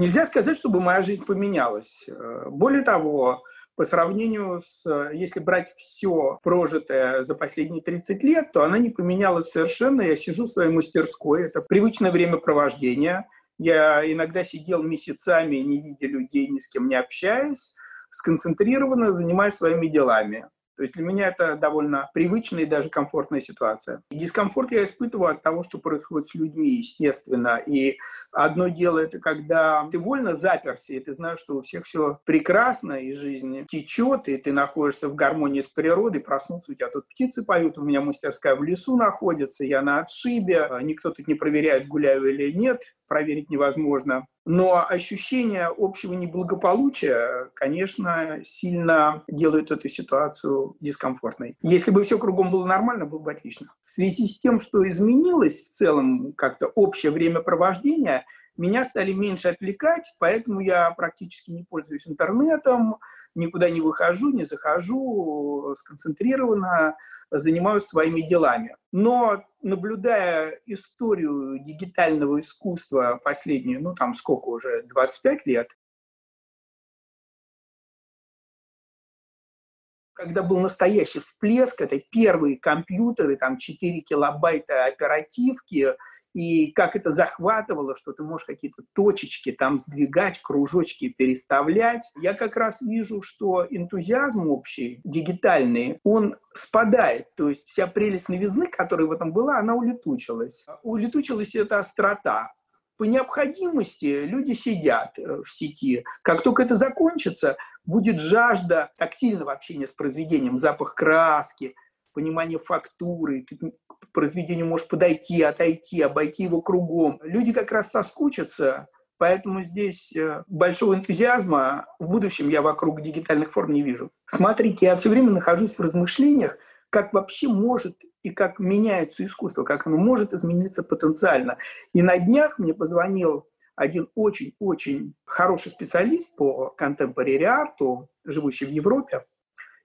Нельзя сказать, чтобы моя жизнь поменялась. Э, более того, по сравнению с, если брать все прожитое за последние 30 лет, то она не поменялась совершенно. Я сижу в своей мастерской, это привычное времяпровождение. Я иногда сидел месяцами, не видя людей, ни с кем не общаясь, сконцентрированно занимаюсь своими делами. То есть для меня это довольно привычная и даже комфортная ситуация. И дискомфорт я испытываю от того, что происходит с людьми, естественно. И одно дело это когда ты вольно заперся, и ты знаешь, что у всех все прекрасно, и жизнь течет, и ты находишься в гармонии с природой, проснулся, у тебя тут птицы поют, у меня мастерская в лесу находится, я на отшибе, никто тут не проверяет, гуляю или нет, проверить невозможно. Но ощущение общего неблагополучия, конечно, сильно делает эту ситуацию дискомфортной. Если бы все кругом было нормально, было бы отлично. В связи с тем, что изменилось в целом как-то общее времяпровождение, меня стали меньше отвлекать, поэтому я практически не пользуюсь интернетом, никуда не выхожу, не захожу, сконцентрированно занимаюсь своими делами. Но наблюдая историю дигитального искусства последние, ну там сколько уже, 25 лет, когда был настоящий всплеск, это первые компьютеры, там 4 килобайта оперативки, и как это захватывало, что ты можешь какие-то точечки там сдвигать, кружочки переставлять. Я как раз вижу, что энтузиазм общий, дигитальный, он спадает. То есть вся прелесть новизны, которая в этом была, она улетучилась. Улетучилась эта острота. По необходимости люди сидят э, в сети. Как только это закончится, будет жажда тактильного общения с произведением, запах краски, понимание фактуры, ты к произведению можешь подойти, отойти, обойти его кругом. Люди как раз соскучатся, поэтому здесь э, большого энтузиазма в будущем я вокруг дигитальных форм не вижу. Смотрите, я все время нахожусь в размышлениях, как вообще может и как меняется искусство, как оно может измениться потенциально. И на днях мне позвонил один очень-очень хороший специалист по контемпорари арту, живущий в Европе,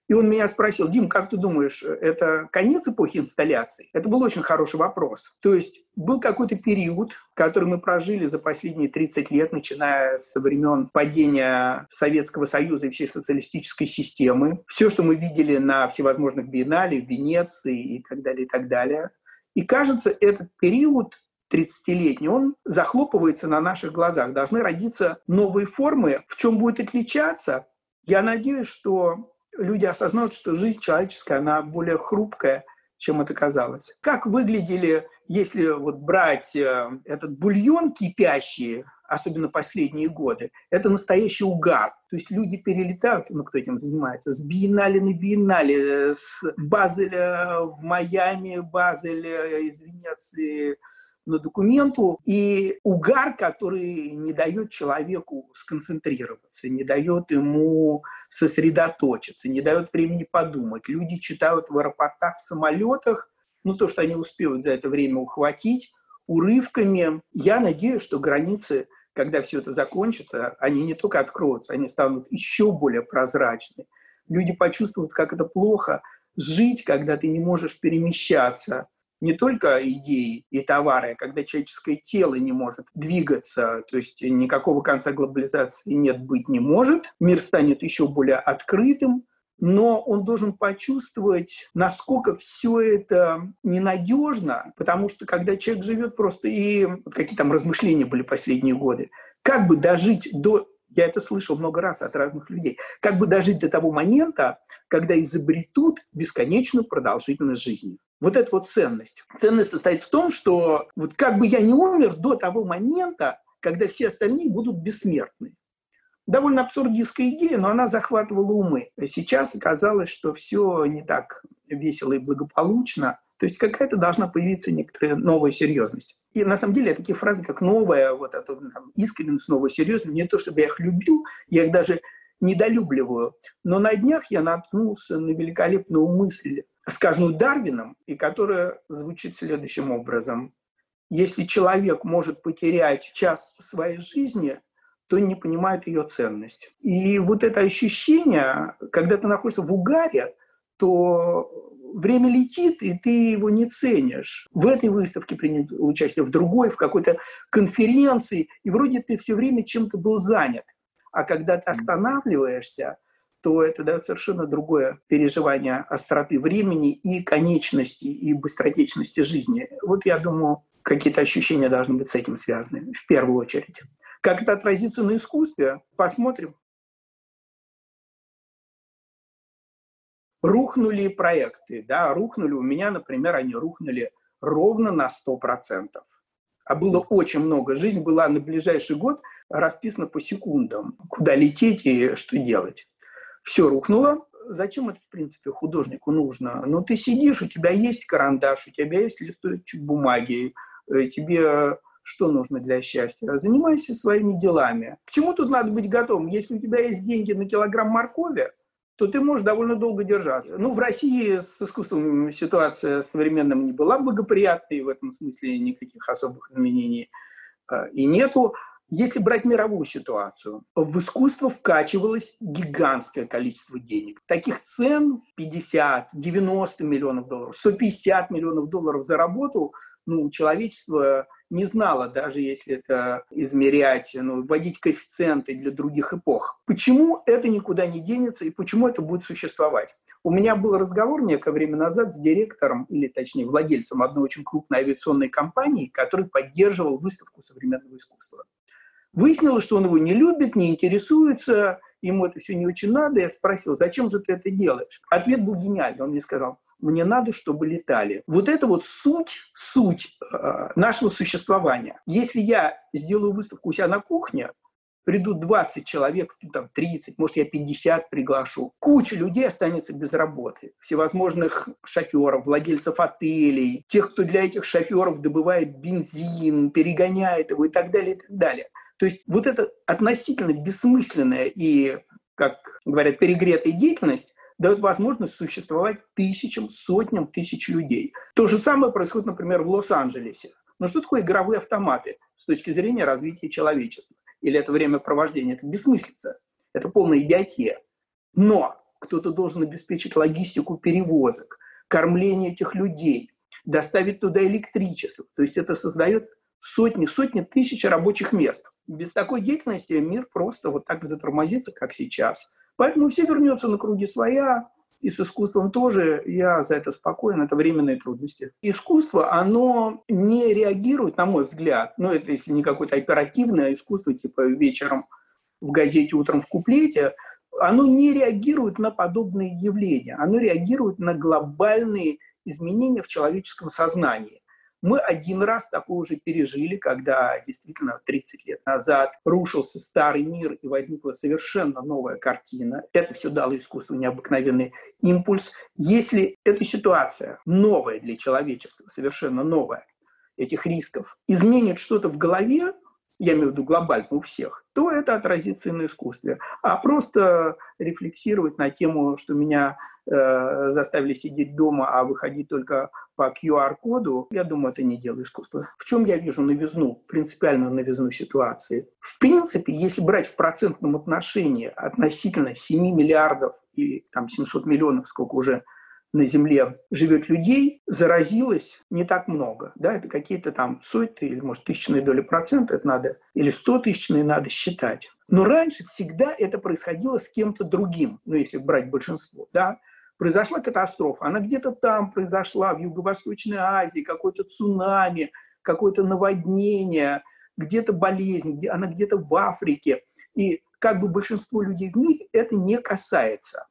и он меня спросил, Дим, как ты думаешь, это конец эпохи инсталляций? Это был очень хороший вопрос. То есть был какой-то период, который мы прожили за последние 30 лет, начиная со времен падения Советского Союза и всей социалистической системы. Все, что мы видели на всевозможных биеннале, в Венеции и так далее, и так далее. И кажется, этот период 30-летний, он захлопывается на наших глазах. Должны родиться новые формы. В чем будет отличаться? Я надеюсь, что люди осознают, что жизнь человеческая, она более хрупкая, чем это казалось. Как выглядели, если вот брать э, этот бульон кипящий, особенно последние годы, это настоящий угар. То есть люди перелетают, ну, кто этим занимается, с биеннале на биеннале, с Базеля в Майами, Базеля из Венеции на документу, и угар, который не дает человеку сконцентрироваться, не дает ему сосредоточиться, не дает времени подумать. Люди читают в аэропортах, в самолетах, ну, то, что они успеют за это время ухватить, урывками. Я надеюсь, что границы, когда все это закончится, они не только откроются, они станут еще более прозрачны. Люди почувствуют, как это плохо жить, когда ты не можешь перемещаться, не только идеи и товары, а когда человеческое тело не может двигаться, то есть никакого конца глобализации нет, быть не может, мир станет еще более открытым, но он должен почувствовать, насколько все это ненадежно, потому что когда человек живет просто и вот какие там размышления были последние годы, как бы дожить до я это слышал много раз от разных людей. Как бы дожить до того момента, когда изобретут бесконечную продолжительность жизни. Вот это вот ценность. Ценность состоит в том, что вот как бы я не умер до того момента, когда все остальные будут бессмертны. Довольно абсурдистская идея, но она захватывала умы. Сейчас оказалось, что все не так весело и благополучно. То есть какая-то должна появиться некоторая новая серьезность. И на самом деле такие фразы, как новая, вот это там, искренность, новая серьезность, не то чтобы я их любил, я их даже недолюбливаю. Но на днях я наткнулся на великолепную мысль, сказанную Дарвином, и которая звучит следующим образом. Если человек может потерять час своей жизни, то не понимает ее ценность. И вот это ощущение, когда ты находишься в угаре, то время летит, и ты его не ценишь. В этой выставке принял участие, в другой, в какой-то конференции, и вроде ты все время чем-то был занят. А когда ты останавливаешься, то это дает совершенно другое переживание остроты времени и конечности, и быстротечности жизни. Вот я думаю, какие-то ощущения должны быть с этим связаны, в первую очередь. Как это отразится на искусстве, посмотрим. Рухнули проекты, да, рухнули, у меня, например, они рухнули ровно на 100%. А было очень много. Жизнь была на ближайший год расписана по секундам, куда лететь и что делать. Все рухнуло, зачем это, в принципе, художнику нужно? Ну, ты сидишь, у тебя есть карандаш, у тебя есть листочек бумаги, Э, тебе что нужно для счастья? Занимайся своими делами. К чему тут надо быть готовым? Если у тебя есть деньги на килограмм моркови, то ты можешь довольно долго держаться. Ну, в России с искусством ситуация современным не была благоприятной, в этом смысле никаких особых изменений э, и нету. Если брать мировую ситуацию, в искусство вкачивалось гигантское количество денег. Таких цен 50, 90 миллионов долларов, 150 миллионов долларов за работу ну, человечество не знало, даже если это измерять, ну, вводить коэффициенты для других эпох. Почему это никуда не денется и почему это будет существовать? У меня был разговор некое время назад с директором, или точнее владельцем одной очень крупной авиационной компании, который поддерживал выставку современного искусства. Выяснилось, что он его не любит, не интересуется, ему это все не очень надо. Я спросил, зачем же ты это делаешь? Ответ был гениальный. Он мне сказал, мне надо, чтобы летали. Вот это вот суть, суть э, нашего существования. Если я сделаю выставку у себя на кухне, придут 20 человек, ну, там 30, может, я 50 приглашу. Куча людей останется без работы. Всевозможных шоферов, владельцев отелей, тех, кто для этих шоферов добывает бензин, перегоняет его и так далее, и так далее. То есть вот эта относительно бессмысленная и, как говорят, перегретая деятельность дает возможность существовать тысячам, сотням тысяч людей. То же самое происходит, например, в Лос-Анджелесе. Но что такое игровые автоматы с точки зрения развития человечества? Или это времяпровождение? Это бессмыслица. Это полная идиотия. Но кто-то должен обеспечить логистику перевозок, кормление этих людей, доставить туда электричество. То есть это создает сотни, сотни тысяч рабочих мест. Без такой деятельности мир просто вот так затормозится, как сейчас. Поэтому все вернется на круги своя, и с искусством тоже я за это спокоен, это временные трудности. Искусство, оно не реагирует, на мой взгляд, ну это если не какое-то оперативное искусство, типа вечером в газете, утром в куплете, оно не реагирует на подобные явления, оно реагирует на глобальные изменения в человеческом сознании. Мы один раз такое уже пережили, когда действительно 30 лет назад рушился старый мир и возникла совершенно новая картина. Это все дало искусству необыкновенный импульс. Если эта ситуация новая для человечества, совершенно новая, этих рисков, изменит что-то в голове, я имею в виду глобально у всех, то это отразится и на искусстве. А просто рефлексировать на тему, что меня э, заставили сидеть дома, а выходить только по QR-коду, я думаю, это не дело искусства. В чем я вижу новизну, принципиальную новизну ситуации? В принципе, если брать в процентном отношении относительно 7 миллиардов и там 700 миллионов, сколько уже на Земле живет людей, заразилось не так много. Да, это какие-то там сотни или, может, тысячные доли процента, это надо, или сто тысячные надо считать. Но раньше всегда это происходило с кем-то другим, ну, если брать большинство, да, произошла катастрофа, она где-то там произошла, в Юго-Восточной Азии, какое-то цунами, какое-то наводнение, где-то болезнь, где, она где-то в Африке. И как бы большинство людей в мире это не касается.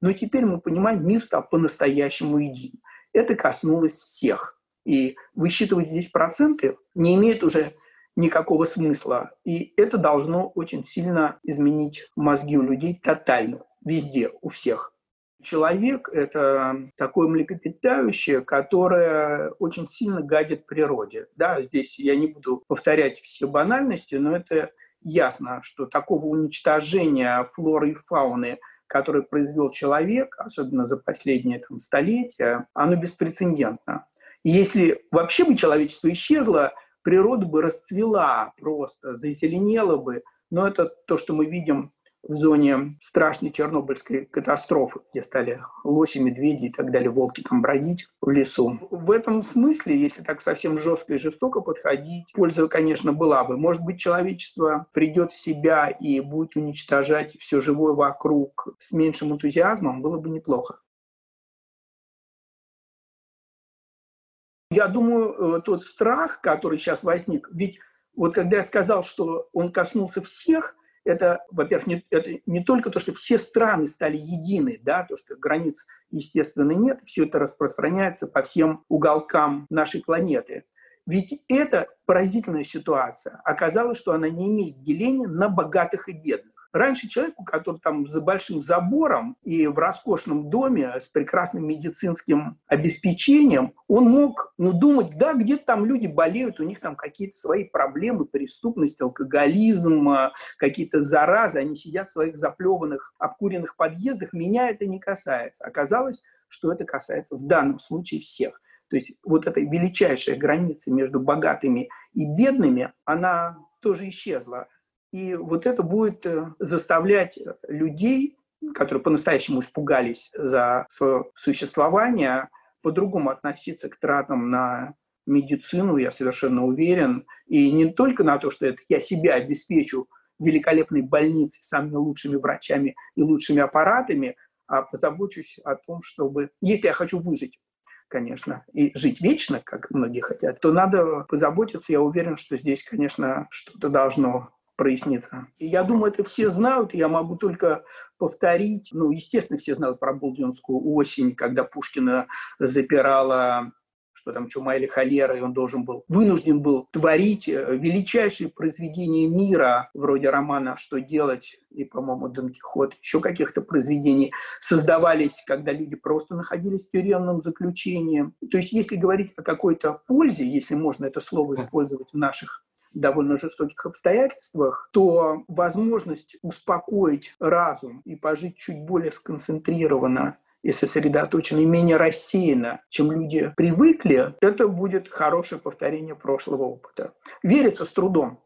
Но теперь мы понимаем, мир стал по-настоящему един. Это коснулось всех. И высчитывать здесь проценты не имеет уже никакого смысла. И это должно очень сильно изменить мозги у людей тотально, везде, у всех. Человек – это такое млекопитающее, которое очень сильно гадит природе. Да, здесь я не буду повторять все банальности, но это ясно, что такого уничтожения флоры и фауны – который произвел человек, особенно за последние там, столетия, оно беспрецедентно. И если вообще бы человечество исчезло, природа бы расцвела просто, зазеленела бы. Но это то, что мы видим в зоне страшной Чернобыльской катастрофы, где стали лоси, медведи и так далее, волки там бродить в лесу. В этом смысле, если так совсем жестко и жестоко подходить, польза, конечно, была бы. Может быть, человечество придет в себя и будет уничтожать все живое вокруг с меньшим энтузиазмом, было бы неплохо. Я думаю, э, тот страх, который сейчас возник, ведь вот когда я сказал, что он коснулся всех, это, во-первых, не, это не только то, что все страны стали едины, да, то, что границ, естественно, нет, все это распространяется по всем уголкам нашей планеты. Ведь это поразительная ситуация. Оказалось, что она не имеет деления на богатых и бедных. Раньше человеку, который там за большим забором и в роскошном доме с прекрасным медицинским обеспечением, он мог ну, думать, да, где-то там люди болеют, у них там какие-то свои проблемы, преступность, алкоголизм, а, какие-то заразы, они сидят в своих заплеванных, обкуренных подъездах, меня это не касается. Оказалось, что это касается в данном случае всех. То есть вот эта величайшая граница между богатыми и бедными, она тоже исчезла. И вот это будет э, заставлять людей, которые по-настоящему испугались за свое существование, по-другому относиться к тратам на медицину, я совершенно уверен. И не только на то, что это я себя обеспечу великолепной больницей, самыми лучшими врачами и лучшими аппаратами, а позабочусь о том, чтобы, если я хочу выжить, конечно, и жить вечно, как многие хотят, то надо позаботиться. Я уверен, что здесь, конечно, что-то должно прояснится. И я думаю, это все знают, я могу только повторить. Ну, естественно, все знают про Болдинскую осень, когда Пушкина запирала что там чума или холера, и он должен был, вынужден был творить э, величайшие произведения мира, вроде романа «Что делать?» и, по-моему, «Дон Кихот», еще каких-то произведений, создавались, когда люди просто находились в тюремном заключении. То есть, если говорить о какой-то пользе, если можно это слово использовать в наших довольно жестоких обстоятельствах, то возможность успокоить разум и пожить чуть более сконцентрированно и сосредоточенно, и менее рассеянно, чем люди привыкли, это будет хорошее повторение прошлого опыта. Верится с трудом,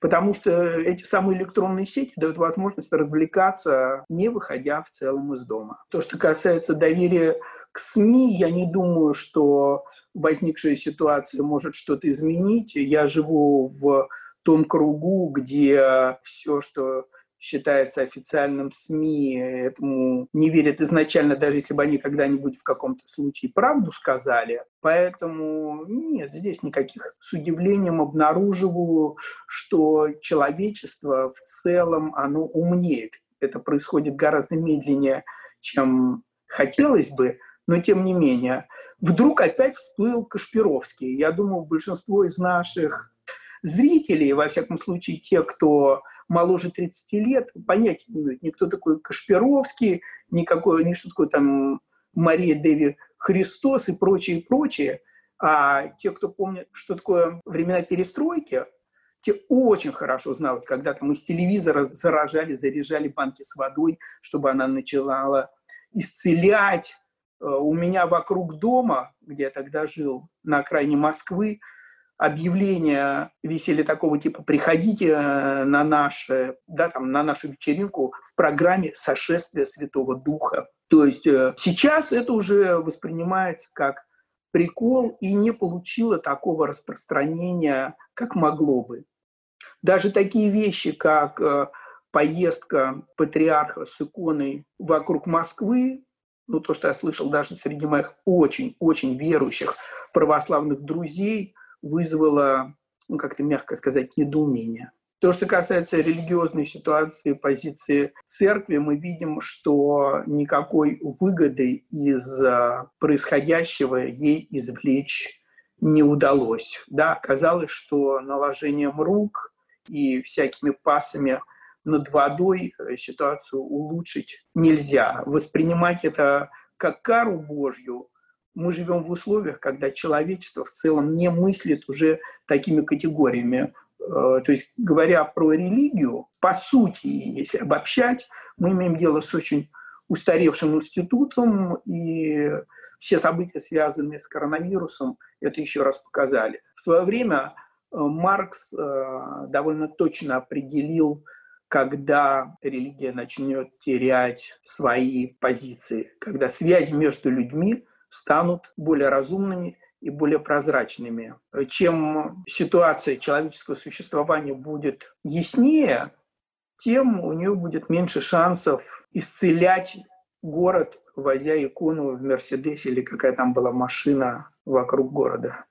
Потому что эти самые электронные сети дают возможность развлекаться, не выходя в целом из дома. То, что касается доверия к СМИ, я не думаю, что возникшая ситуация может что-то изменить. Я живу в том кругу, где все, что считается официальным СМИ, этому не верят изначально, даже если бы они когда-нибудь в каком-то случае правду сказали. Поэтому нет, здесь никаких. С удивлением обнаруживаю, что человечество в целом, оно умнеет. Это происходит гораздо медленнее, чем хотелось бы, но тем не менее – вдруг опять всплыл Кашпировский. Я думаю, большинство из наших зрителей, во всяком случае те, кто моложе 30 лет, понятия не имеют, никто такой Кашпировский, никакой, ни что такое там Мария Деви Христос и прочее, прочее. А те, кто помнит, что такое времена перестройки, те очень хорошо знают, когда там из телевизора заражали, заряжали банки с водой, чтобы она начала исцелять, у меня вокруг дома, где я тогда жил, на окраине Москвы, объявления висели такого типа «приходите э, на, наше, да, там, на нашу вечеринку в программе «Сошествие Святого Духа». То есть э, сейчас это уже воспринимается как прикол и не получило такого распространения, как могло бы. Даже такие вещи, как поездка патриарха с иконой вокруг Москвы, ну, то, что я слышал даже среди моих очень-очень верующих православных друзей, вызвало, ну, как-то мягко сказать, недоумение. То, что касается религиозной ситуации, позиции церкви, мы видим, что никакой выгоды из а, происходящего ей извлечь не удалось. Да, казалось, что наложением рук и всякими пасами – над водой э, ситуацию улучшить нельзя. Воспринимать это как кару Божью мы живем в условиях, когда человечество в целом не мыслит уже такими категориями. Э, то есть, говоря про религию, по сути, если обобщать, мы имеем дело с очень устаревшим институтом, и все события, связанные с коронавирусом, это еще раз показали. В свое время э, Маркс довольно точно определил когда религия начнет терять свои позиции, когда связи между людьми станут более разумными и более прозрачными. Чем ситуация человеческого существования будет яснее, тем у нее будет меньше шансов исцелять город, возя икону в Мерседесе или какая там была машина вокруг города.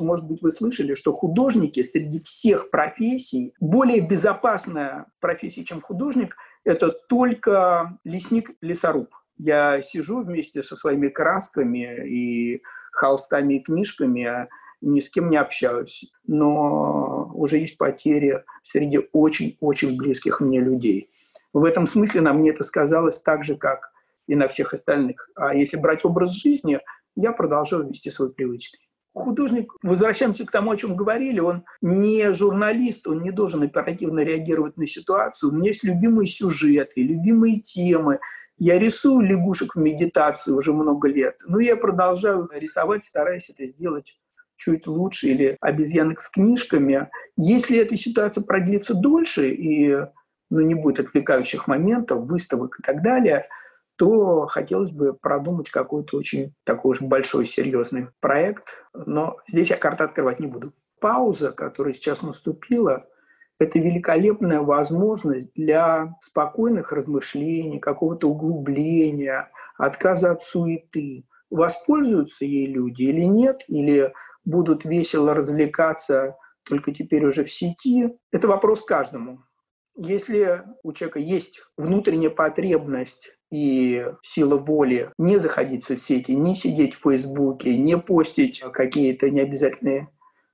Может быть, вы слышали, что художники среди всех профессий, более безопасная профессия, чем художник, это только лесник-лесоруб. Я сижу вместе со своими красками и холстами и книжками, ни с кем не общаюсь, но уже есть потери среди очень-очень близких мне людей. В этом смысле на мне это сказалось так же, как и на всех остальных. А если брать образ жизни, я продолжаю вести свой привычный. Художник, возвращаемся к тому, о чем говорили, он не журналист, он не должен оперативно реагировать на ситуацию. У меня есть любимые сюжеты, любимые темы. Я рисую лягушек в медитации уже много лет. Но я продолжаю рисовать, стараясь это сделать чуть лучше, или обезьянок с книжками. Если эта ситуация продлится дольше и ну, не будет отвлекающих моментов, выставок и так далее, то хотелось бы продумать какой-то очень такой уж большой серьезный проект. Но здесь я карты открывать не буду. Пауза, которая сейчас наступила, это великолепная возможность для спокойных размышлений, какого-то углубления, отказа от суеты. Воспользуются ей люди или нет, или будут весело развлекаться только теперь уже в сети, это вопрос каждому. Если у человека есть внутренняя потребность и сила воли не заходить в соцсети, не сидеть в Фейсбуке, не постить какие-то необязательные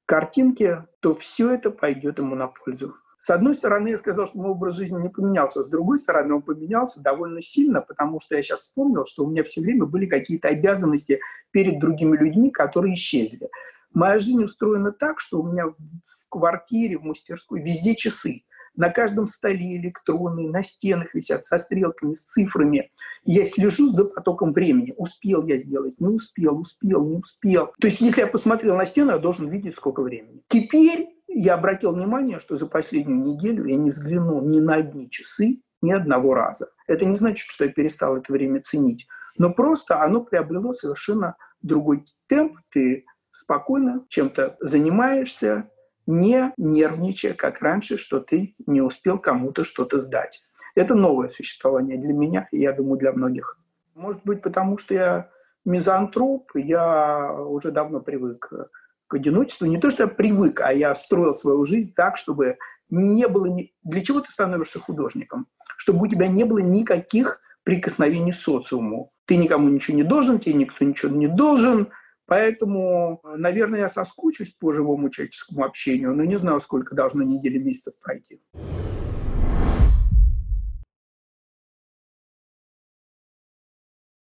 картинки, то все это пойдет ему на пользу. С одной стороны, я сказал, что мой образ жизни не поменялся. С другой стороны, он поменялся довольно сильно, потому что я сейчас вспомнил, что у меня все время были какие-то обязанности перед другими людьми, которые исчезли. Моя жизнь устроена так, что у меня в квартире, в мастерской везде часы. На каждом столе электронные, на стенах висят со стрелками, с цифрами. Я слежу за потоком времени. Успел я сделать, не успел, успел, не успел. То есть, если я посмотрел на стену, я должен видеть, сколько времени. Теперь я обратил внимание, что за последнюю неделю я не взглянул ни на одни часы, ни одного раза. Это не значит, что я перестал это время ценить, но просто оно приобрело совершенно другой темп. Ты спокойно чем-то занимаешься, не нервничая, как раньше, что ты не успел кому-то что-то сдать. Это новое существование для меня, и я думаю, для многих. Может быть, потому что я мизантроп, я уже давно привык к одиночеству. Не то, что я привык, а я строил свою жизнь так, чтобы не было... Ни... Для чего ты становишься художником? Чтобы у тебя не было никаких прикосновений к социуму. Ты никому ничего не должен, тебе никто ничего не должен – Поэтому, наверное, я соскучусь по живому человеческому общению, но не знаю, сколько должно недели месяцев пройти.